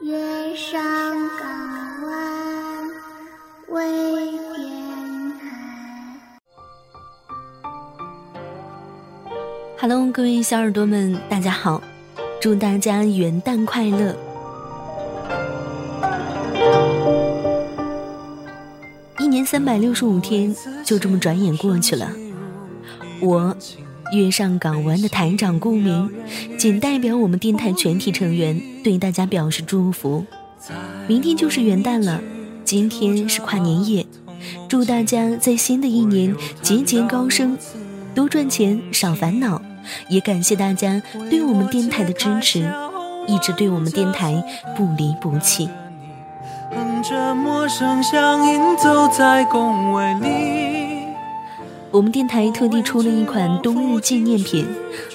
月上港湾微电台。Hello，各位小耳朵们，大家好！祝大家元旦快乐！一年三百六十五天，就这么转眼过去了。我。月上港湾的台长顾明，仅代表我们电台全体成员对大家表示祝福。明天就是元旦了，今天是跨年夜，祝大家在新的一年节节高升，多赚钱少烦恼。也感谢大家对我们电台的支持，一直对我们电台不离不弃。哼着陌生乡音，走在工位里。我们电台特地出了一款冬日纪念品，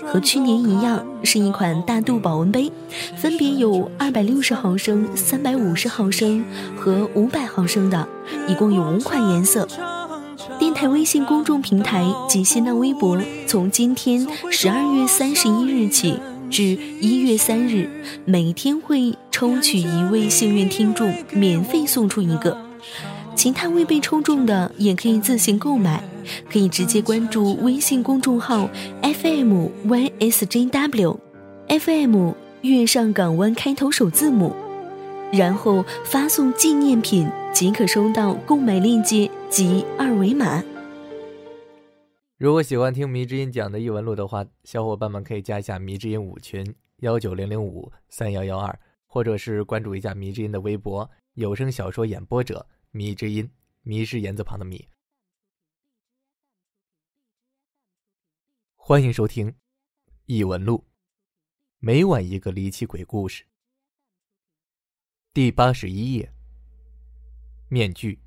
和去年一样，是一款大肚保温杯，分别有二百六十毫升、三百五十毫升和五百毫升的，一共有五款颜色。电台微信公众平台及新浪微博，从今天十二月三十一日起至一月三日，每天会抽取一位幸运听众，免费送出一个。其他未被抽中的也可以自行购买，可以直接关注微信公众号 FMYSJW，FM 月上港湾开头首字母，然后发送纪念品即可收到购买链接及二维码。如果喜欢听迷之音讲的异闻录的话，小伙伴们可以加一下迷之音五群幺九零零五三幺幺二，或者是关注一下迷之音的微博有声小说演播者。迷之音，迷是言字旁的迷。欢迎收听《异闻录》，每晚一个离奇鬼故事。第八十一页，面具。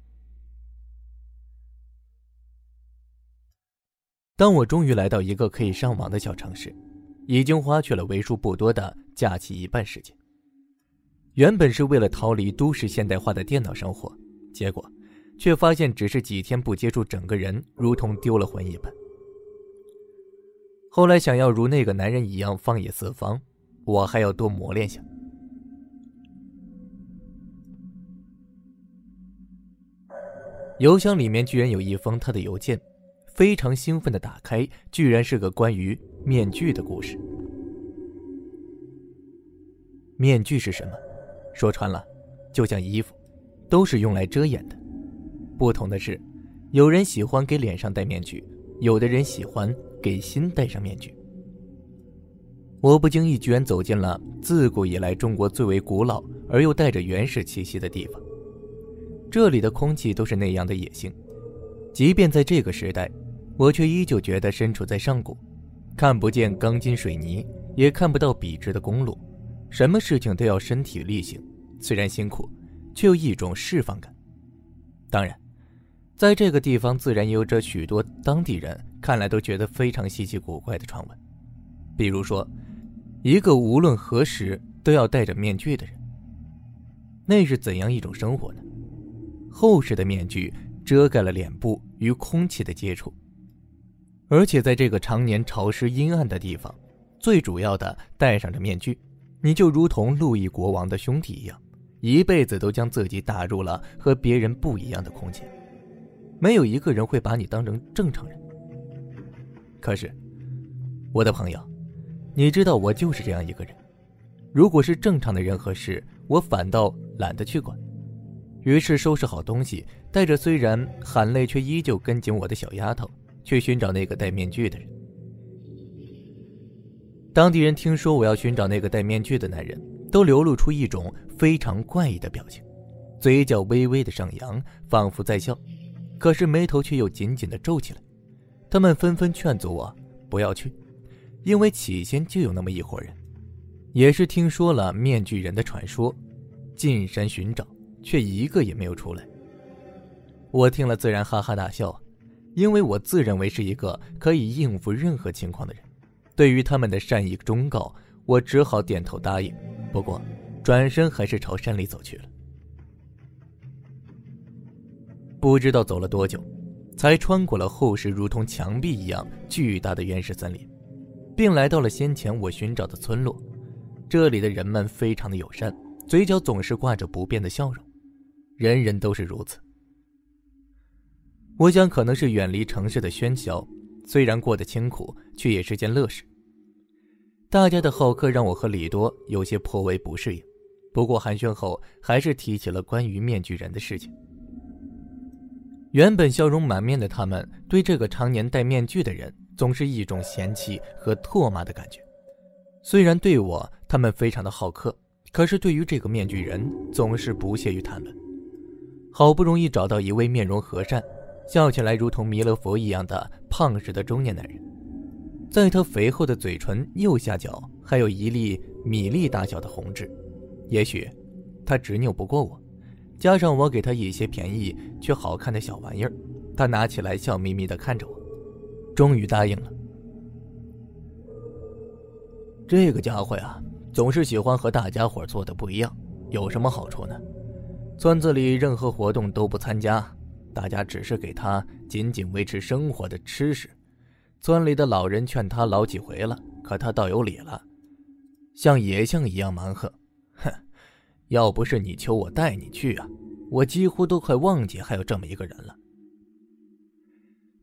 当我终于来到一个可以上网的小城市，已经花去了为数不多的假期一半时间。原本是为了逃离都市现代化的电脑生活。结果，却发现只是几天不接触，整个人如同丢了魂一般。后来想要如那个男人一样放眼四方，我还要多磨练下。邮箱里面居然有一封他的邮件，非常兴奋的打开，居然是个关于面具的故事。面具是什么？说穿了，就像衣服。都是用来遮掩的，不同的是，有人喜欢给脸上戴面具，有的人喜欢给心戴上面具。我不经意居然走进了自古以来中国最为古老而又带着原始气息的地方。这里的空气都是那样的野性，即便在这个时代，我却依旧觉得身处在上古，看不见钢筋水泥，也看不到笔直的公路，什么事情都要身体力行，虽然辛苦。却有一种释放感。当然，在这个地方自然有着许多当地人看来都觉得非常稀奇古怪的传闻，比如说，一个无论何时都要戴着面具的人。那是怎样一种生活呢？厚实的面具遮盖了脸部与空气的接触，而且在这个常年潮湿阴暗的地方，最主要的戴上着面具，你就如同路易国王的兄弟一样。一辈子都将自己打入了和别人不一样的空间，没有一个人会把你当成正常人。可是，我的朋友，你知道我就是这样一个人。如果是正常的人和事，我反倒懒得去管。于是收拾好东西，带着虽然含泪却依旧跟紧我的小丫头，去寻找那个戴面具的人。当地人听说我要寻找那个戴面具的男人。都流露出一种非常怪异的表情，嘴角微微的上扬，仿佛在笑，可是眉头却又紧紧的皱起来。他们纷纷劝阻我不要去，因为起先就有那么一伙人，也是听说了面具人的传说，进山寻找，却一个也没有出来。我听了自然哈哈大笑，因为我自认为是一个可以应付任何情况的人。对于他们的善意忠告，我只好点头答应。不过，转身还是朝山里走去了。不知道走了多久，才穿过了厚实如同墙壁一样巨大的原始森林，并来到了先前我寻找的村落。这里的人们非常的友善，嘴角总是挂着不变的笑容，人人都是如此。我想，可能是远离城市的喧嚣，虽然过得清苦，却也是件乐事。大家的好客让我和李多有些颇为不适应，不过寒暄后，还是提起了关于面具人的事情。原本笑容满面的他们，对这个常年戴面具的人，总是一种嫌弃和唾骂的感觉。虽然对我，他们非常的好客。可是，对于这个面具人，总是不屑于谈论。好不容易找到一位面容和善、笑起来如同弥勒佛一样的胖实的中年男人，在他肥厚的嘴唇右下角还有一粒米粒大小的红痣。也许，他执拗不过我，加上我给他一些便宜却好看的小玩意儿，他拿起来笑眯眯地看着我，终于答应了。这个家伙呀。总是喜欢和大家伙做的不一样，有什么好处呢？村子里任何活动都不参加，大家只是给他仅仅维持生活的吃食。村里的老人劝他老几回了，可他倒有理了，像野象一样蛮横。哼，要不是你求我带你去啊，我几乎都快忘记还有这么一个人了。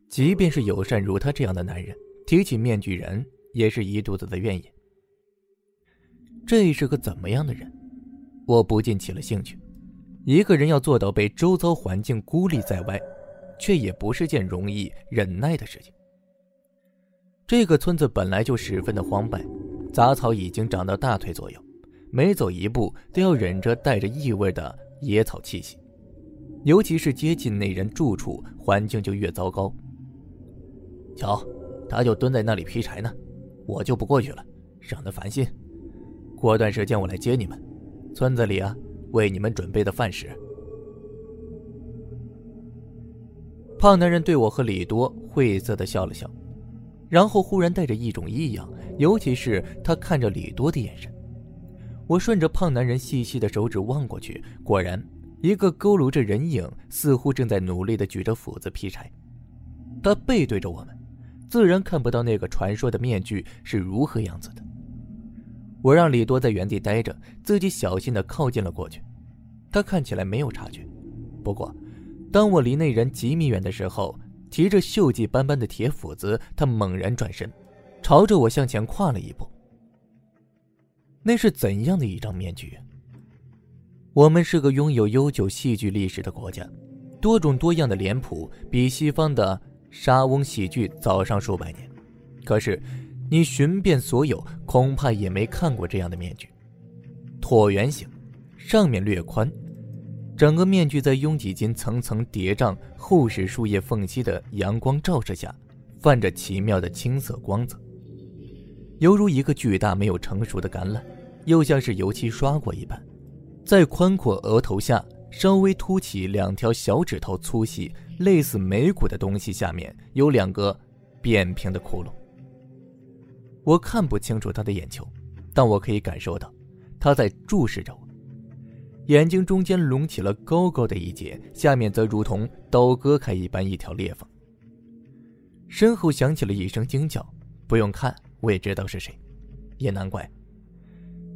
即便是友善如他这样的男人，提起面具人，也是一肚子的怨言。这是个怎么样的人？我不禁起了兴趣。一个人要做到被周遭环境孤立在外，却也不是件容易忍耐的事情。这个村子本来就十分的荒败，杂草已经长到大腿左右，每走一步都要忍着带着异味的野草气息。尤其是接近那人住处，环境就越糟糕。瞧，他就蹲在那里劈柴呢，我就不过去了，省得烦心。过段时间我来接你们，村子里啊，为你们准备的饭食。胖男人对我和李多晦涩的笑了笑，然后忽然带着一种异样，尤其是他看着李多的眼神。我顺着胖男人细细的手指望过去，果然，一个佝偻着人影，似乎正在努力的举着斧子劈柴。他背对着我们，自然看不到那个传说的面具是如何样子的。我让李多在原地待着，自己小心的靠近了过去。他看起来没有察觉，不过，当我离那人几米远的时候，提着锈迹斑斑的铁斧子，他猛然转身，朝着我向前跨了一步。那是怎样的一张面具？我们是个拥有悠久戏剧历史的国家，多种多样的脸谱比西方的莎翁喜剧早上数百年，可是。你寻遍所有，恐怕也没看过这样的面具。椭圆形，上面略宽，整个面具在拥挤间层层叠嶂厚实树叶缝隙的阳光照射下，泛着奇妙的青色光泽，犹如一个巨大没有成熟的橄榄，又像是油漆刷过一般。在宽阔额头下，稍微凸起两条小指头粗细、类似眉骨的东西，下面有两个扁平的窟窿。我看不清楚他的眼球，但我可以感受到，他在注视着我。眼睛中间隆起了高高的一截，下面则如同刀割开一般一条裂缝。身后响起了一声惊叫，不用看我也知道是谁，也难怪。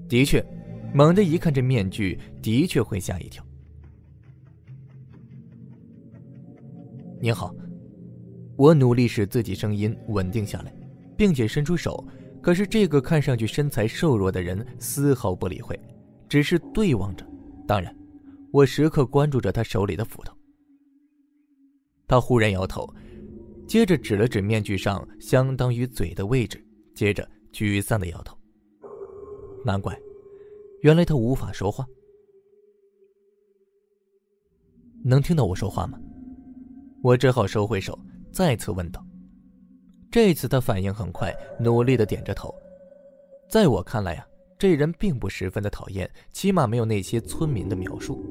的确，猛地一看这面具，的确会吓一跳。你好，我努力使自己声音稳定下来。并且伸出手，可是这个看上去身材瘦弱的人丝毫不理会，只是对望着。当然，我时刻关注着他手里的斧头。他忽然摇头，接着指了指面具上相当于嘴的位置，接着沮丧的摇头。难怪，原来他无法说话。能听到我说话吗？我只好收回手，再次问道。这次他反应很快，努力的点着头。在我看来呀，这人并不十分的讨厌，起码没有那些村民的描述。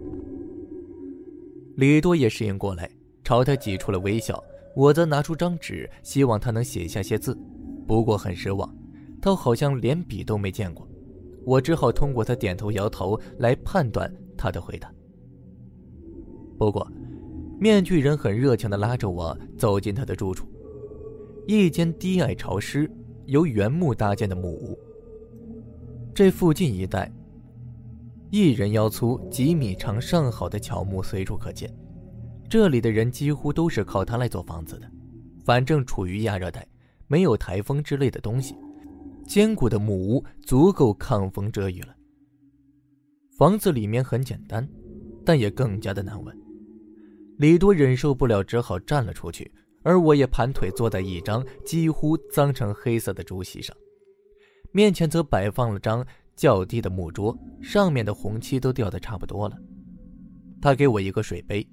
李多也适应过来，朝他挤出了微笑。我则拿出张纸，希望他能写下些字。不过很失望，他好像连笔都没见过。我只好通过他点头摇头来判断他的回答。不过，面具人很热情的拉着我走进他的住处。一间低矮潮湿、由原木搭建的木屋。这附近一带，一人腰粗、几米长、上好的乔木随处可见。这里的人几乎都是靠它来做房子的。反正处于亚热带，没有台风之类的东西，坚固的木屋足够抗风遮雨了。房子里面很简单，但也更加的难闻。李多忍受不了，只好站了出去，而我也盘腿坐在一张几乎脏成黑色的竹席上，面前则摆放了张较低的木桌，上面的红漆都掉的差不多了。他给我一个水杯，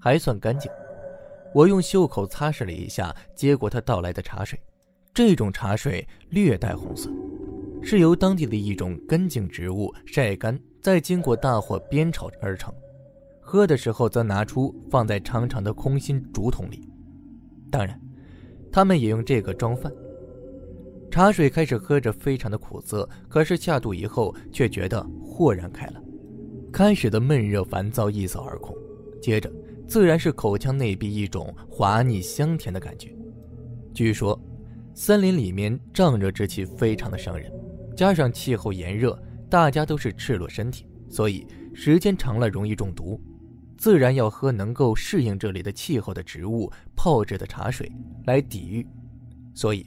还算干净。我用袖口擦拭了一下，接过他倒来的茶水。这种茶水略带红色，是由当地的一种根茎植物晒干，再经过大火煸炒而成。喝的时候则拿出放在长长的空心竹筒里。当然，他们也用这个装饭。茶水开始喝着非常的苦涩，可是下肚以后却觉得豁然开朗。开始的闷热烦躁一扫而空，接着。自然是口腔内壁一种滑腻香甜的感觉。据说，森林里面胀热之气非常的伤人，加上气候炎热，大家都是赤裸身体，所以时间长了容易中毒。自然要喝能够适应这里的气候的植物泡制的茶水来抵御。所以，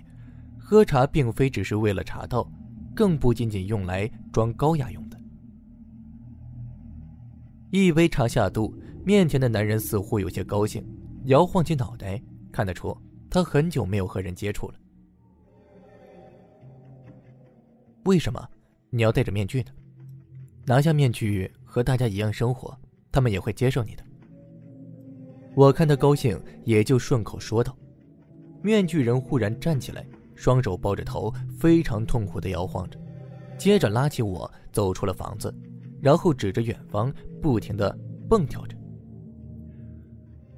喝茶并非只是为了茶道，更不仅仅用来装高雅用的。一杯茶下肚。面前的男人似乎有些高兴，摇晃起脑袋，看得出他很久没有和人接触了。为什么你要戴着面具呢？拿下面具和大家一样生活，他们也会接受你的。我看他高兴，也就顺口说道。面具人忽然站起来，双手抱着头，非常痛苦的摇晃着，接着拉起我走出了房子，然后指着远方，不停的蹦跳着。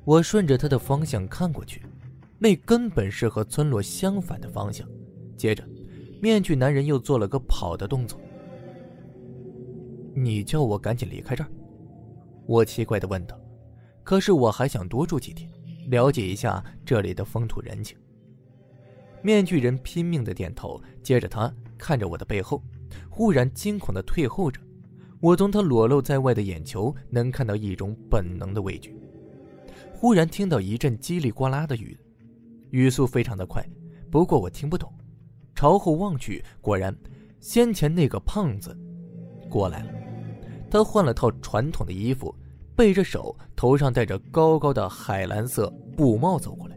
我顺着他的方向看过去，那根本是和村落相反的方向。接着，面具男人又做了个跑的动作。你叫我赶紧离开这儿？我奇怪的问道。可是我还想多住几天，了解一下这里的风土人情。面具人拼命的点头，接着他看着我的背后，忽然惊恐的退后着。我从他裸露在外的眼球能看到一种本能的畏惧。忽然听到一阵叽里呱啦的语，语速非常的快，不过我听不懂。朝后望去，果然，先前那个胖子过来了。他换了套传统的衣服，背着手，头上戴着高高的海蓝色布帽走过来。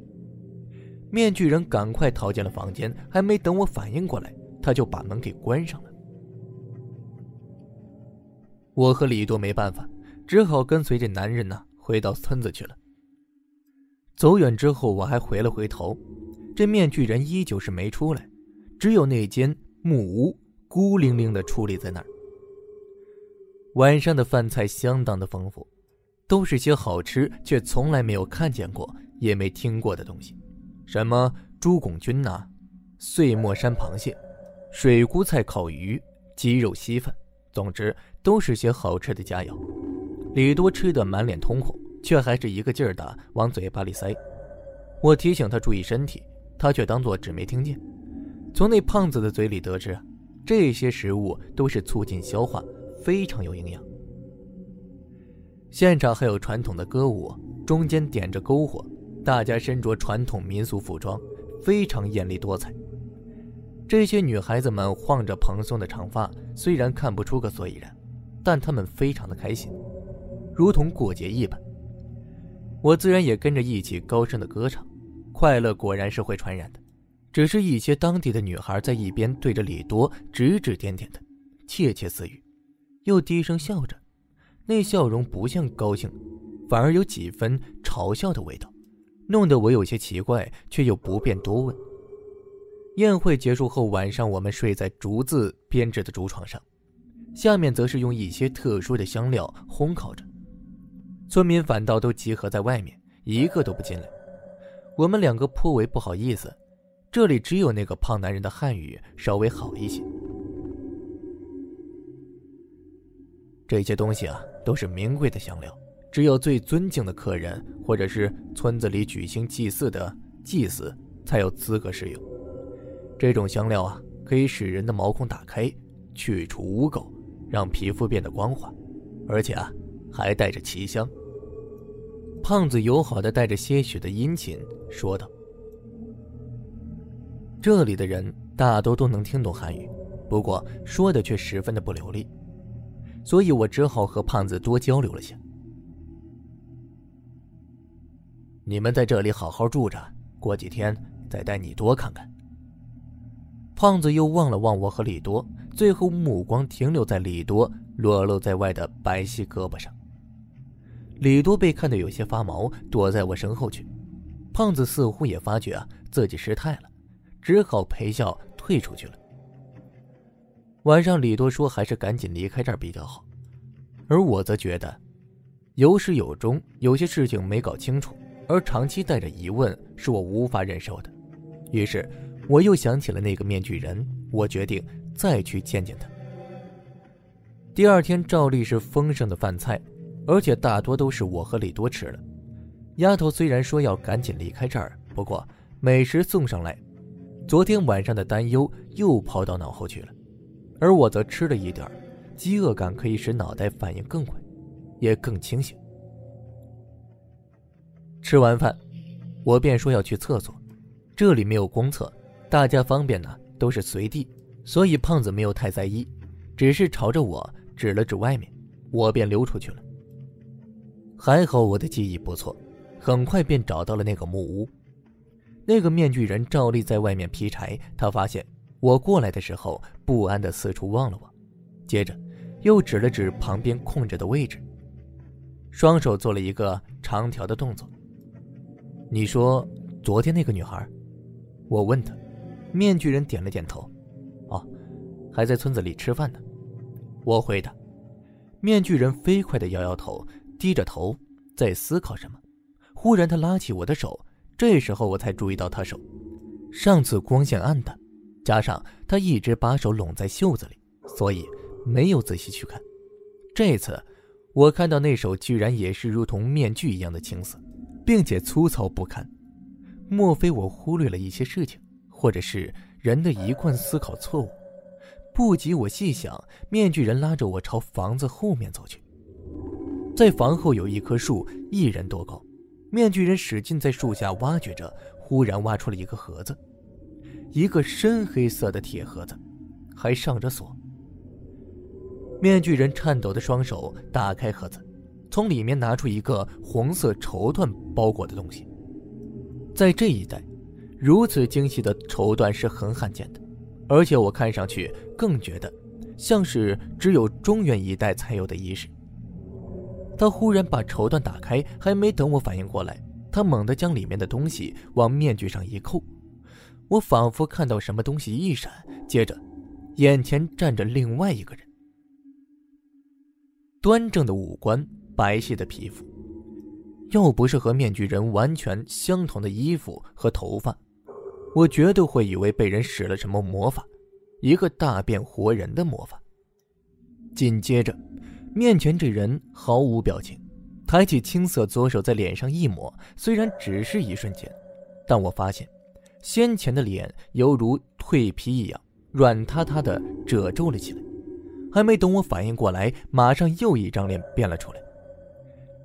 面具人赶快逃进了房间，还没等我反应过来，他就把门给关上了。我和李多没办法，只好跟随着男人呢回到村子去了。走远之后，我还回了回头，这面具人依旧是没出来，只有那间木屋孤零零的矗立在那儿。晚上的饭菜相当的丰富，都是些好吃却从来没有看见过也没听过的东西，什么猪拱菌呐、碎末山螃蟹、水菇菜烤鱼、鸡肉稀饭，总之都是些好吃的佳肴。李多吃的满脸通红。却还是一个劲儿的往嘴巴里塞。我提醒他注意身体，他却当作只没听见。从那胖子的嘴里得知，这些食物都是促进消化，非常有营养。现场还有传统的歌舞，中间点着篝火，大家身着传统民俗服装，非常艳丽多彩。这些女孩子们晃着蓬松的长发，虽然看不出个所以然，但她们非常的开心，如同过节一般。我自然也跟着一起高声的歌唱，快乐果然是会传染的。只是一些当地的女孩在一边对着李多指指点点的，窃窃私语，又低声笑着，那笑容不像高兴，反而有几分嘲笑的味道，弄得我有些奇怪，却又不便多问。宴会结束后，晚上我们睡在竹子编制的竹床上，下面则是用一些特殊的香料烘烤着。村民反倒都集合在外面，一个都不进来。我们两个颇为不好意思。这里只有那个胖男人的汉语稍微好一些。这些东西啊，都是名贵的香料，只有最尊敬的客人或者是村子里举行祭祀的祭祀才有资格使用。这种香料啊，可以使人的毛孔打开，去除污垢，让皮肤变得光滑，而且啊，还带着奇香。胖子友好的带着些许的殷勤说道：“这里的人大多都能听懂汉语，不过说的却十分的不流利，所以我只好和胖子多交流了些。你们在这里好好住着，过几天再带你多看看。”胖子又望了望我和李多，最后目光停留在李多裸露在外的白皙胳膊上。李多被看得有些发毛，躲在我身后去。胖子似乎也发觉啊自己失态了，只好陪笑退出去了。晚上，李多说还是赶紧离开这儿比较好，而我则觉得有始有终，有些事情没搞清楚，而长期带着疑问是我无法忍受的。于是，我又想起了那个面具人，我决定再去见见他。第二天照例是丰盛的饭菜。而且大多都是我和李多吃了。丫头虽然说要赶紧离开这儿，不过美食送上来，昨天晚上的担忧又抛到脑后去了。而我则吃了一点饥饿感可以使脑袋反应更快，也更清醒。吃完饭，我便说要去厕所。这里没有公厕，大家方便呢都是随地，所以胖子没有太在意，只是朝着我指了指外面，我便溜出去了。还好我的记忆不错，很快便找到了那个木屋。那个面具人照例在外面劈柴，他发现我过来的时候，不安的四处望了望，接着又指了指旁边空着的位置，双手做了一个长条的动作。你说昨天那个女孩？我问他，面具人点了点头。哦，还在村子里吃饭呢。我回答。面具人飞快的摇摇头。低着头在思考什么，忽然他拉起我的手，这时候我才注意到他手，上次光线暗淡，加上他一直把手拢在袖子里，所以没有仔细去看。这次我看到那手居然也是如同面具一样的青色，并且粗糙不堪。莫非我忽略了一些事情，或者是人的一贯思考错误？不及我细想，面具人拉着我朝房子后面走去。在房后有一棵树，一人多高。面具人使劲在树下挖掘着，忽然挖出了一个盒子，一个深黑色的铁盒子，还上着锁。面具人颤抖的双手打开盒子，从里面拿出一个红色绸缎包裹的东西。在这一带，如此精细的绸缎是很罕见的，而且我看上去更觉得像是只有中原一带才有的仪式。他忽然把绸缎打开，还没等我反应过来，他猛地将里面的东西往面具上一扣。我仿佛看到什么东西一闪，接着，眼前站着另外一个人。端正的五官，白皙的皮肤，要不是和面具人完全相同的衣服和头发，我绝对会以为被人使了什么魔法，一个大变活人的魔法。紧接着。面前这人毫无表情，抬起青色左手在脸上一抹，虽然只是一瞬间，但我发现，先前的脸犹如蜕皮一样软塌塌的褶皱了起来。还没等我反应过来，马上又一张脸变了出来。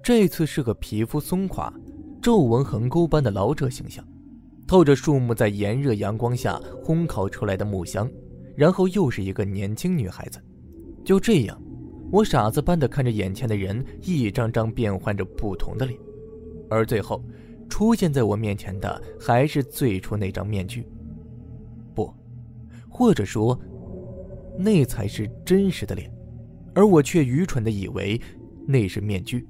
这次是个皮肤松垮、皱纹横沟般的老者形象，透着树木在炎热阳光下烘烤出来的木香，然后又是一个年轻女孩子。就这样。我傻子般的看着眼前的人，一张张变换着不同的脸，而最后出现在我面前的还是最初那张面具。不，或者说，那才是真实的脸，而我却愚蠢的以为那是面具。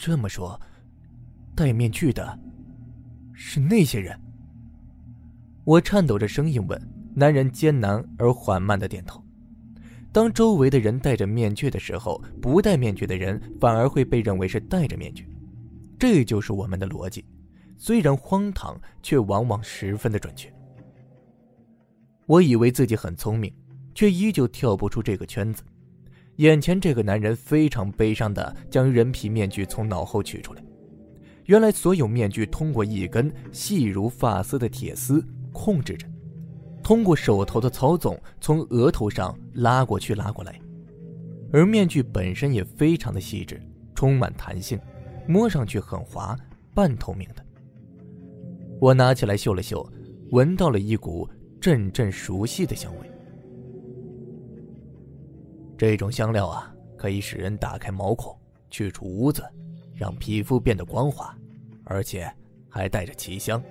这么说，戴面具的是那些人？我颤抖着声音问。男人艰难而缓慢的点头。当周围的人戴着面具的时候，不戴面具的人反而会被认为是戴着面具。这就是我们的逻辑，虽然荒唐，却往往十分的准确。我以为自己很聪明，却依旧跳不出这个圈子。眼前这个男人非常悲伤的将人皮面具从脑后取出来。原来所有面具通过一根细如发丝的铁丝控制着。通过手头的操纵，从额头上拉过去拉过来，而面具本身也非常的细致，充满弹性，摸上去很滑，半透明的。我拿起来嗅了嗅，闻到了一股阵阵熟悉的香味。这种香料啊，可以使人打开毛孔，去除污渍，让皮肤变得光滑，而且还带着奇香。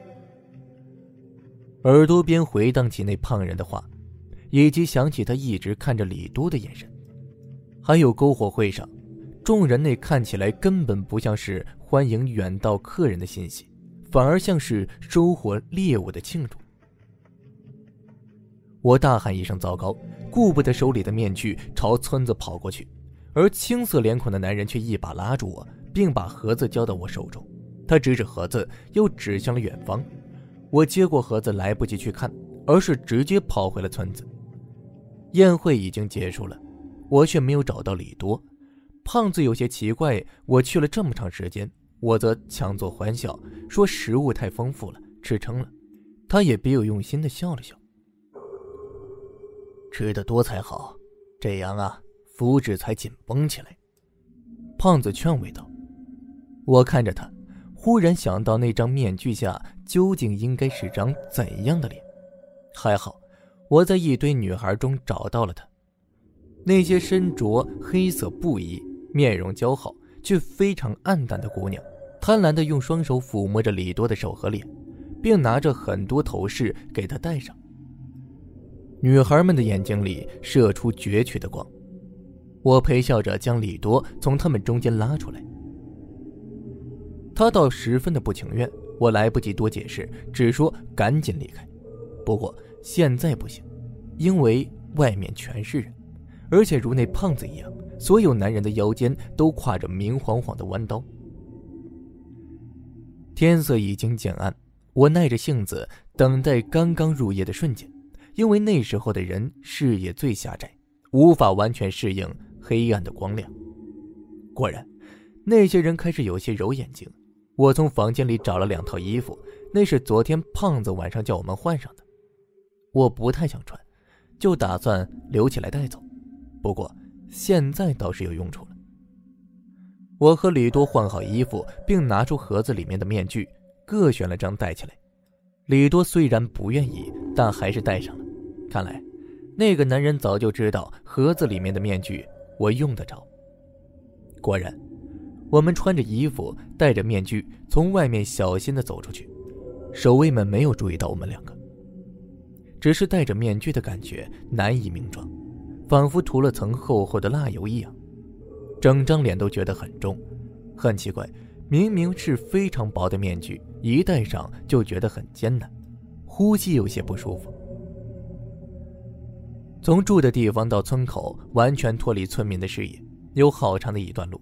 耳朵边回荡起那胖人的话，以及想起他一直看着李多的眼神，还有篝火会上，众人那看起来根本不像是欢迎远道客人的欣喜。反而像是收获猎物的庆祝。我大喊一声：“糟糕！”顾不得手里的面具，朝村子跑过去。而青涩脸孔的男人却一把拉住我，并把盒子交到我手中。他指指盒子，又指向了远方。我接过盒子，来不及去看，而是直接跑回了村子。宴会已经结束了，我却没有找到李多。胖子有些奇怪，我去了这么长时间。我则强作欢笑，说食物太丰富了，吃撑了。他也别有用心的笑了笑。吃的多才好，这样啊，肤质才紧绷起来。胖子劝慰道。我看着他，忽然想到那张面具下究竟应该是张怎样的脸。还好，我在一堆女孩中找到了她。那些身着黑色布衣、面容姣好。却非常暗淡的姑娘，贪婪地用双手抚摸着李多的手和脸，并拿着很多头饰给他戴上。女孩们的眼睛里射出攫取的光。我陪笑着将李多从他们中间拉出来。他倒十分的不情愿，我来不及多解释，只说赶紧离开。不过现在不行，因为外面全是人，而且如那胖子一样。所有男人的腰间都挎着明晃晃的弯刀。天色已经渐暗，我耐着性子等待刚刚入夜的瞬间，因为那时候的人视野最狭窄，无法完全适应黑暗的光亮。果然，那些人开始有些揉眼睛。我从房间里找了两套衣服，那是昨天胖子晚上叫我们换上的。我不太想穿，就打算留起来带走。不过。现在倒是有用处了。我和李多换好衣服，并拿出盒子里面的面具，各选了张戴起来。李多虽然不愿意，但还是戴上了。看来，那个男人早就知道盒子里面的面具我用得着。果然，我们穿着衣服，戴着面具，从外面小心的走出去。守卫们没有注意到我们两个，只是戴着面具的感觉难以名状。仿佛涂了层厚厚的蜡油一样，整张脸都觉得很重，很奇怪，明明是非常薄的面具，一戴上就觉得很艰难，呼吸有些不舒服。从住的地方到村口，完全脱离村民的视野，有好长的一段路。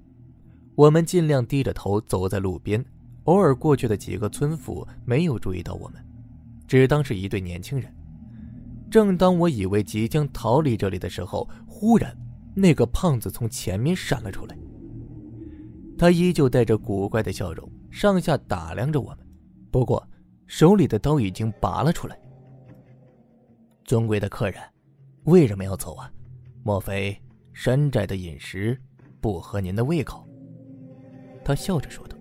我们尽量低着头走在路边，偶尔过去的几个村妇没有注意到我们，只当是一对年轻人。正当我以为即将逃离这里的时候，忽然，那个胖子从前面闪了出来。他依旧带着古怪的笑容，上下打量着我们，不过手里的刀已经拔了出来。尊贵的客人，为什么要走啊？莫非山寨的饮食不合您的胃口？他笑着说道。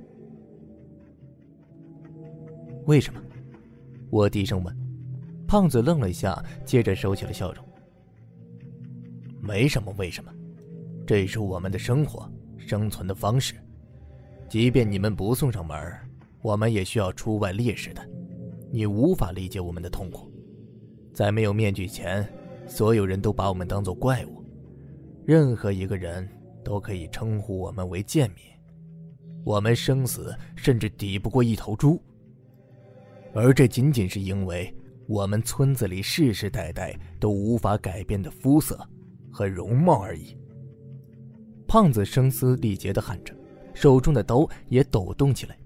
为什么？我低声问。胖子愣了一下，接着收起了笑容。没什么，为什么？这是我们的生活，生存的方式。即便你们不送上门，我们也需要出外猎食的。你无法理解我们的痛苦。在没有面具前，所有人都把我们当做怪物，任何一个人都可以称呼我们为贱民。我们生死甚至抵不过一头猪，而这仅仅是因为。我们村子里世世代代都无法改变的肤色和容貌而已。胖子声嘶力竭地喊着，手中的刀也抖动起来，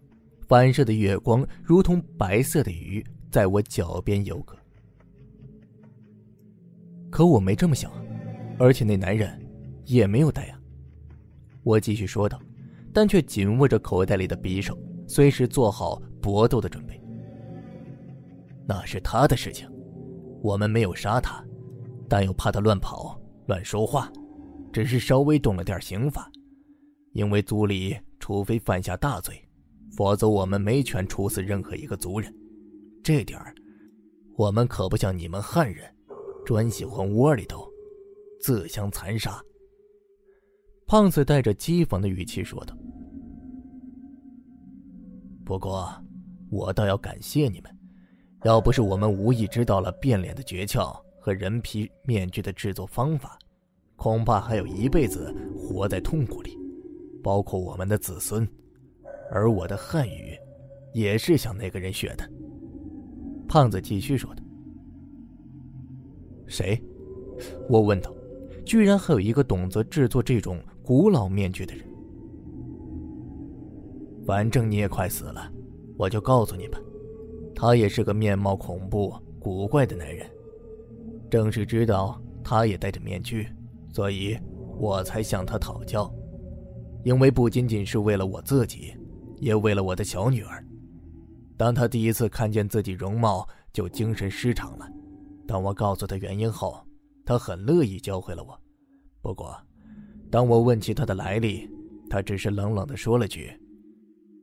反射的月光如同白色的鱼在我脚边游弋。可我没这么想，而且那男人也没有带啊。我继续说道，但却紧握着口袋里的匕首，随时做好搏斗的准备。那是他的事情，我们没有杀他，但又怕他乱跑、乱说话，只是稍微动了点刑法。因为族里，除非犯下大罪，否则我们没权处死任何一个族人。这点儿，我们可不像你们汉人，专喜欢窝里斗，自相残杀。胖子带着讥讽的语气说道：“不过，我倒要感谢你们。”要不是我们无意知道了变脸的诀窍和人皮面具的制作方法，恐怕还有一辈子活在痛苦里，包括我们的子孙。而我的汉语，也是向那个人学的。胖子继续说道：“谁？”我问道。居然还有一个懂得制作这种古老面具的人。反正你也快死了，我就告诉你吧。他也是个面貌恐怖、古怪的男人。正是知道他也戴着面具，所以我才向他讨教。因为不仅仅是为了我自己，也为了我的小女儿。当他第一次看见自己容貌，就精神失常了。当我告诉他原因后，他很乐意教会了我。不过，当我问起他的来历，他只是冷冷地说了句：“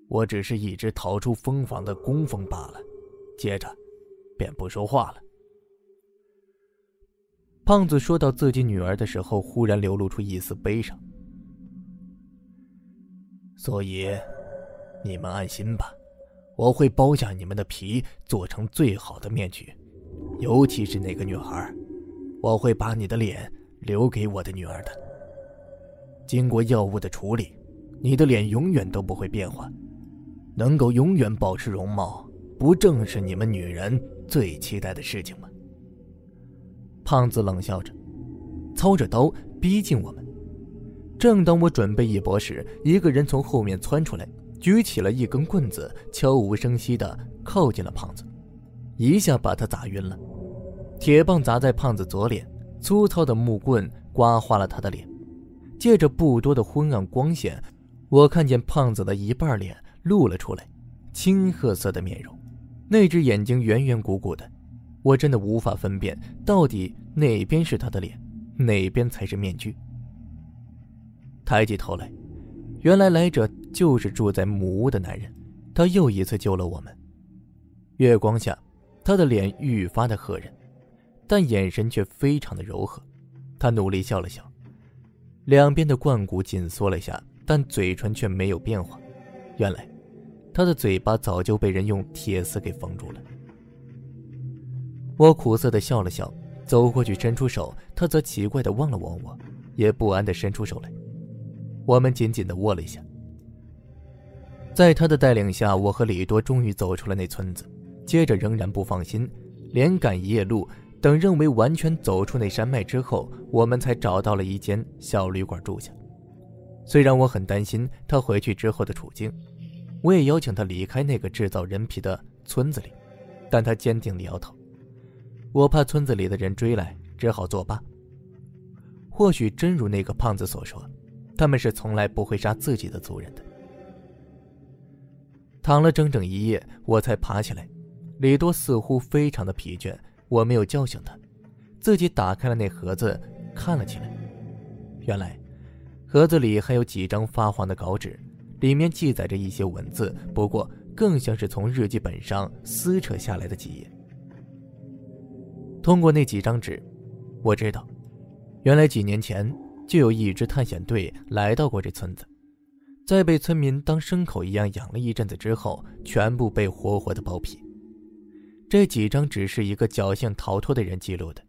我只是一只逃出蜂房的工蜂罢了。”接着，便不说话了。胖子说到自己女儿的时候，忽然流露出一丝悲伤。所以，你们安心吧，我会剥下你们的皮，做成最好的面具。尤其是那个女孩，我会把你的脸留给我的女儿的。经过药物的处理，你的脸永远都不会变化，能够永远保持容貌。不正是你们女人最期待的事情吗？胖子冷笑着，操着刀逼近我们。正当我准备一搏时，一个人从后面窜出来，举起了一根棍子，悄无声息地靠近了胖子，一下把他砸晕了。铁棒砸在胖子左脸，粗糙的木棍刮花了他的脸。借着不多的昏暗光线，我看见胖子的一半脸露了出来，青褐色的面容。那只眼睛圆圆鼓鼓的，我真的无法分辨到底哪边是他的脸，哪边才是面具。抬起头来，原来来者就是住在木屋的男人，他又一次救了我们。月光下，他的脸愈发的吓人，但眼神却非常的柔和。他努力笑了笑，两边的冠骨紧缩了下，但嘴唇却没有变化。原来。他的嘴巴早就被人用铁丝给缝住了。我苦涩的笑了笑，走过去伸出手，他则奇怪的望了望我，也不安的伸出手来。我们紧紧的握了一下。在他的带领下，我和李多终于走出了那村子。接着仍然不放心，连赶一夜路，等认为完全走出那山脉之后，我们才找到了一间小旅馆住下。虽然我很担心他回去之后的处境。我也邀请他离开那个制造人皮的村子里，但他坚定地摇头。我怕村子里的人追来，只好作罢。或许真如那个胖子所说，他们是从来不会杀自己的族人的。躺了整整一夜，我才爬起来。李多似乎非常的疲倦，我没有叫醒他，自己打开了那盒子，看了起来。原来，盒子里还有几张发黄的稿纸。里面记载着一些文字，不过更像是从日记本上撕扯下来的几页。通过那几张纸，我知道，原来几年前就有一支探险队来到过这村子，在被村民当牲口一样养了一阵子之后，全部被活活的剥皮。这几张纸是一个侥幸逃脱的人记录的，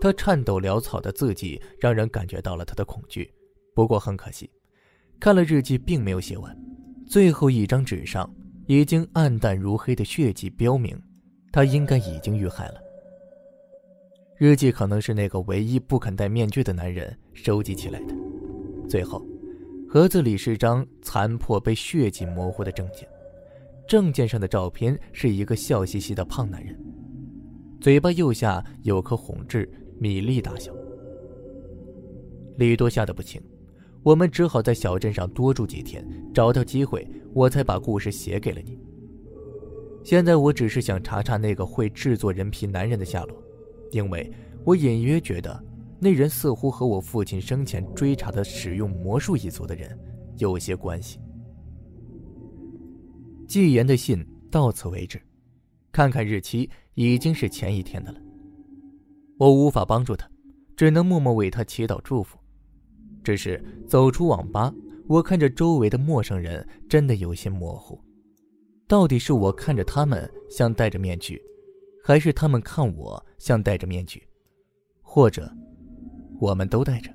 他颤抖潦草的字迹让人感觉到了他的恐惧。不过很可惜。看了日记，并没有写完。最后一张纸上已经暗淡如黑的血迹，标明他应该已经遇害了。日记可能是那个唯一不肯戴面具的男人收集起来的。最后，盒子里是张残破、被血迹模糊的证件。证件上的照片是一个笑嘻嘻的胖男人，嘴巴右下有颗红痣，米粒大小。李多吓得不轻。我们只好在小镇上多住几天，找到机会，我才把故事写给了你。现在我只是想查查那个会制作人皮男人的下落，因为我隐约觉得那人似乎和我父亲生前追查的使用魔术一族的人有些关系。纪言的信到此为止，看看日期，已经是前一天的了。我无法帮助他，只能默默为他祈祷祝福。只是走出网吧，我看着周围的陌生人，真的有些模糊。到底是我看着他们像戴着面具，还是他们看我像戴着面具，或者我们都戴着？